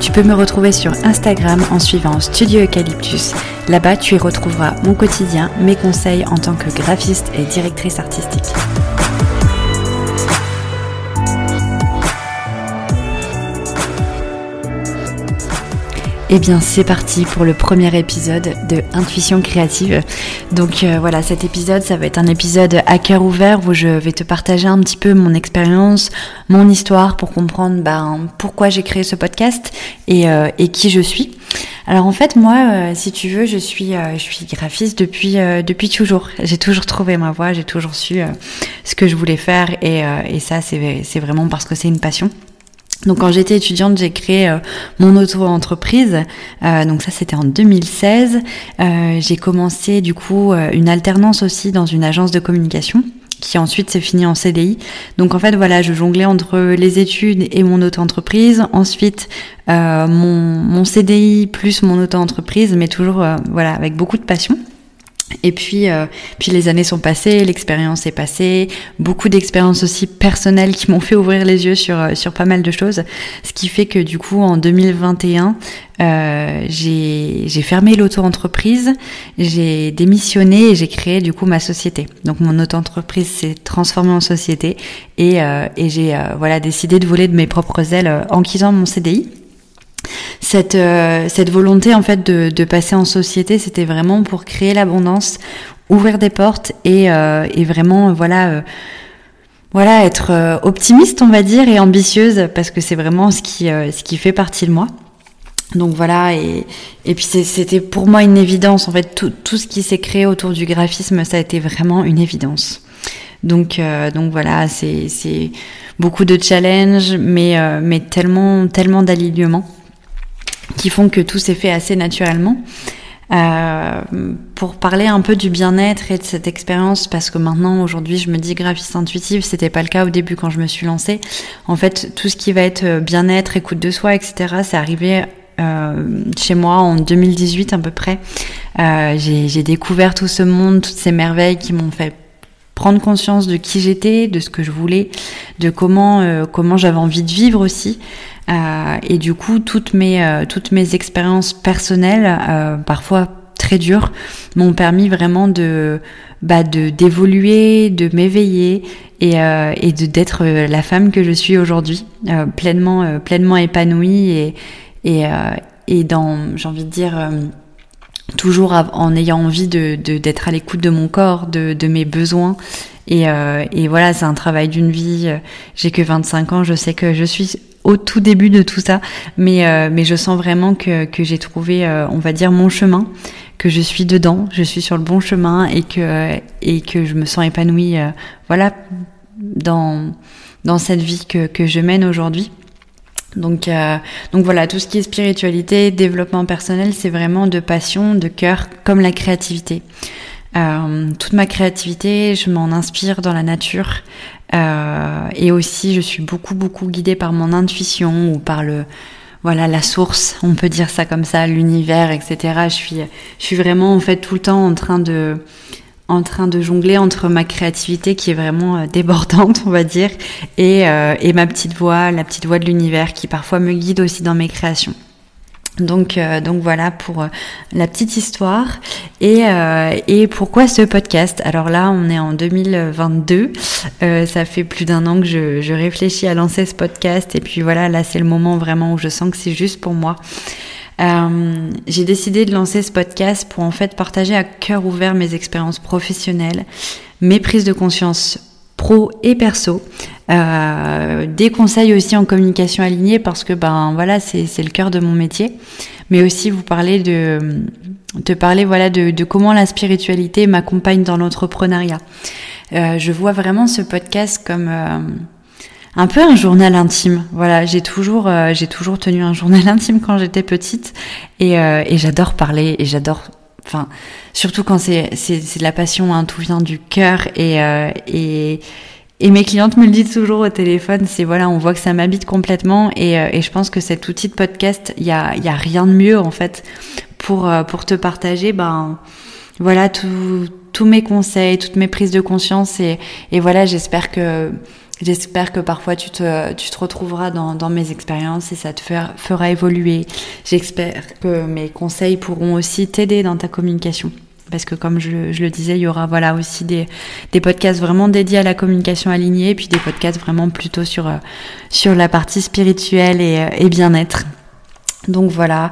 Tu peux me retrouver sur Instagram en suivant Studio Eucalyptus. Là-bas, tu y retrouveras mon quotidien, mes conseils en tant que graphiste et directrice artistique. Eh bien, c'est parti pour le premier épisode de Intuition créative. Donc euh, voilà, cet épisode, ça va être un épisode à cœur ouvert où je vais te partager un petit peu mon expérience, mon histoire pour comprendre ben, pourquoi j'ai créé ce podcast et, euh, et, qui je suis. Alors en fait, moi, euh, si tu veux, je suis, je suis graphiste depuis, depuis toujours. J'ai toujours trouvé ma voie, j'ai toujours su ce que je voulais faire et, et ça, c'est vraiment parce que c'est une passion. Donc quand j'étais étudiante, j'ai créé euh, mon auto-entreprise. Euh, donc ça c'était en 2016. Euh, j'ai commencé du coup une alternance aussi dans une agence de communication qui ensuite s'est fini en CDI. Donc en fait voilà, je jonglais entre les études et mon auto-entreprise. Ensuite mon, mon CDI plus mon auto-entreprise, mais toujours voilà avec beaucoup de passion. Et puis, euh, puis les années sont passées, l'expérience est passée, beaucoup d'expériences aussi personnelles qui m'ont fait ouvrir les yeux sur euh, sur pas mal de choses, ce qui fait que du coup en 2021 euh, j'ai j'ai fermé l'auto-entreprise, j'ai démissionné et j'ai créé du coup ma société. Donc mon auto-entreprise s'est transformée en société et euh, et j'ai voilà décidé de voler de mes propres ailes en quittant mon CDI cette, euh, cette volonté en fait de, de passer en société, c'était vraiment pour créer l'abondance, ouvrir des portes et, euh, et vraiment voilà euh, voilà être optimiste on va dire et ambitieuse parce que c'est vraiment ce qui ce qui fait partie de moi. Donc voilà et et puis c'était pour moi une évidence en fait tout, tout ce qui s'est créé autour du graphisme ça a été vraiment une évidence. Donc donc voilà c'est beaucoup de challenges mais mais tellement tellement d'alignement qui font que tout s'est fait assez naturellement. Euh, pour parler un peu du bien-être et de cette expérience, parce que maintenant, aujourd'hui, je me dis graphiste intuitive, c'était pas le cas au début quand je me suis lancée. En fait, tout ce qui va être euh, bien-être, écoute de soi, etc., c'est arrivé euh, chez moi en 2018 à peu près. Euh, j'ai découvert tout ce monde, toutes ces merveilles qui m'ont fait conscience de qui j'étais, de ce que je voulais, de comment euh, comment j'avais envie de vivre aussi. Euh, et du coup, toutes mes euh, toutes mes expériences personnelles, parfois très dures, m'ont permis vraiment de bah, de d'évoluer, de m'éveiller et et de d'être la femme que je suis aujourd'hui, pleinement pleinement épanouie et et et dans j'ai envie de dire toujours en ayant envie de d'être à l'écoute de mon corps, de, de mes besoins. Et, euh, et voilà, c'est un travail d'une vie. J'ai que 25 ans, je sais que je suis au tout début de tout ça, mais euh, mais je sens vraiment que que j'ai trouvé, euh, on va dire, mon chemin, que je suis dedans, je suis sur le bon chemin et que et que je me sens épanouie, voilà, dans dans cette vie que que je mène aujourd'hui. Donc, euh, donc voilà, tout ce qui est spiritualité, développement personnel, c'est vraiment de passion, de cœur, comme la créativité. Euh, toute ma créativité, je m'en inspire dans la nature. Euh, et aussi, je suis beaucoup, beaucoup guidée par mon intuition ou par le, voilà, la source, on peut dire ça comme ça, l'univers, etc. Je suis, je suis vraiment en fait tout le temps en train de en train de jongler entre ma créativité qui est vraiment euh, débordante, on va dire, et, euh, et ma petite voix, la petite voix de l'univers qui parfois me guide aussi dans mes créations. Donc, euh, donc voilà pour la petite histoire et, et pourquoi ce podcast? Alors là, on est en 2022, ça fait plus d'un an que je, je réfléchis à lancer ce podcast et puis voilà, là c'est le moment vraiment où je sens que c'est juste pour moi. Euh, j'ai décidé de lancer ce podcast pour en fait partager à cœur ouvert mes expériences professionnelles, mes prises de conscience pro et perso, euh, des conseils aussi en communication alignée parce que ben voilà c'est le cœur de mon métier, mais aussi vous parler de te parler voilà de, de comment la spiritualité m'accompagne dans l'entrepreneuriat. Euh, je vois vraiment ce podcast comme euh, un peu un journal intime. Voilà, j'ai toujours, euh, j'ai toujours tenu un journal intime quand j'étais petite. Et, euh, et j'adore parler et j'adore enfin, surtout quand c'est c'est de la passion, hein, tout vient du cœur. Et et et mes clientes me le disent toujours au téléphone, c'est voilà, on voit que ça m'habite complètement. Et, et, je pense que cet outil de podcast, il y a, y a rien de mieux en fait pour pour te partager ben voilà tous mes conseils, toutes mes prises de conscience. Et, et voilà, j'espère que J'espère que parfois tu te, tu te retrouveras dans, dans mes expériences et ça te fera, évoluer. J'espère que mes conseils pourront aussi t'aider dans ta communication. Parce que comme je, je, le disais, il y aura voilà aussi des, des podcasts vraiment dédiés à la communication alignée et puis des podcasts vraiment plutôt sur, sur la partie spirituelle et, et bien-être. Donc voilà,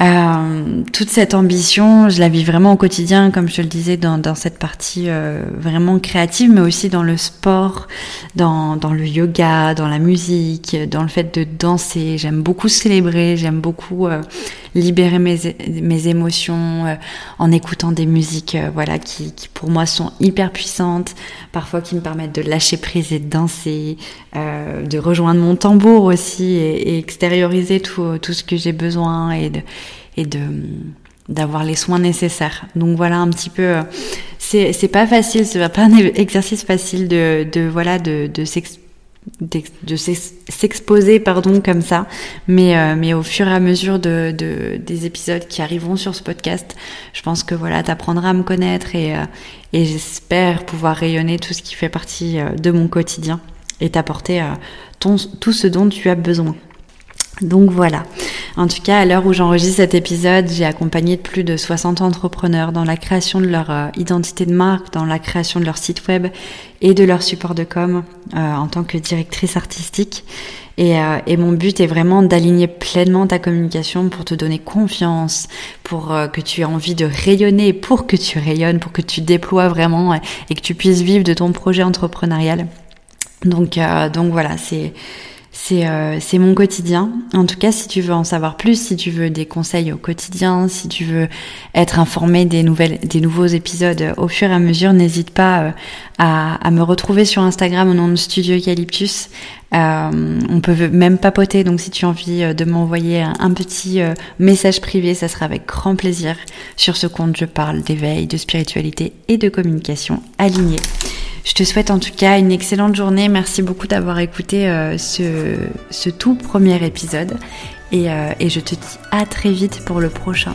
euh, toute cette ambition, je la vis vraiment au quotidien, comme je te le disais, dans, cette partie euh, vraiment créative, mais aussi dans le sport, dans, dans le yoga, dans la musique, dans le fait de danser. J'aime beaucoup célébrer, j'aime beaucoup euh, libérer mes, mes émotions euh, en écoutant des musiques euh, voilà, qui, pour moi sont hyper puissantes, parfois qui me permettent de lâcher prise et de danser, de rejoindre mon tambour aussi et, extérioriser tout, tout ce que j'ai besoin et de, et de d'avoir les soins nécessaires. Donc voilà un petit peu c'est pas facile, c'est pas un exercice facile de de voilà de de de s'exposer pardon comme ça. Mais euh, mais au fur et à mesure de, de, des épisodes qui arriveront sur ce podcast je pense que voilà t'apprendras à me connaître et euh, et j'espère pouvoir rayonner tout ce qui fait partie euh, de mon quotidien et t'apporter ton tout ce dont tu as besoin donc voilà. En tout cas, à l'heure où j'enregistre cet épisode, j'ai accompagné plus de 60 entrepreneurs dans la création de leur euh, identité de marque, dans la création de leur site web et de leur support de com euh, en tant que directrice artistique. Et, euh, et mon but est vraiment d'aligner pleinement ta communication pour te donner confiance, pour que tu aies envie de rayonner, pour que tu rayonnes, pour que tu déploies vraiment et que tu puisses vivre de ton projet entrepreneurial. Donc, donc voilà, c'est euh, c'est mon quotidien. En tout cas, si tu veux en savoir plus, si tu veux des conseils au quotidien, si tu veux être informé des nouvelles, des nouveaux épisodes au fur et à mesure, n'hésite pas euh, à, à, me retrouver sur Instagram au nom de Studio Eucalyptus. Euh, on peut même papoter, donc si tu as envie euh, de m'envoyer un, petit message privé, ça sera avec grand plaisir. Sur ce compte, je parle d'éveil, de spiritualité et de communication alignée. Je te souhaite en tout cas une excellente journée. Merci beaucoup d'avoir écouté euh, ce, tout premier épisode. Euh, et je te dis à très vite pour le prochain.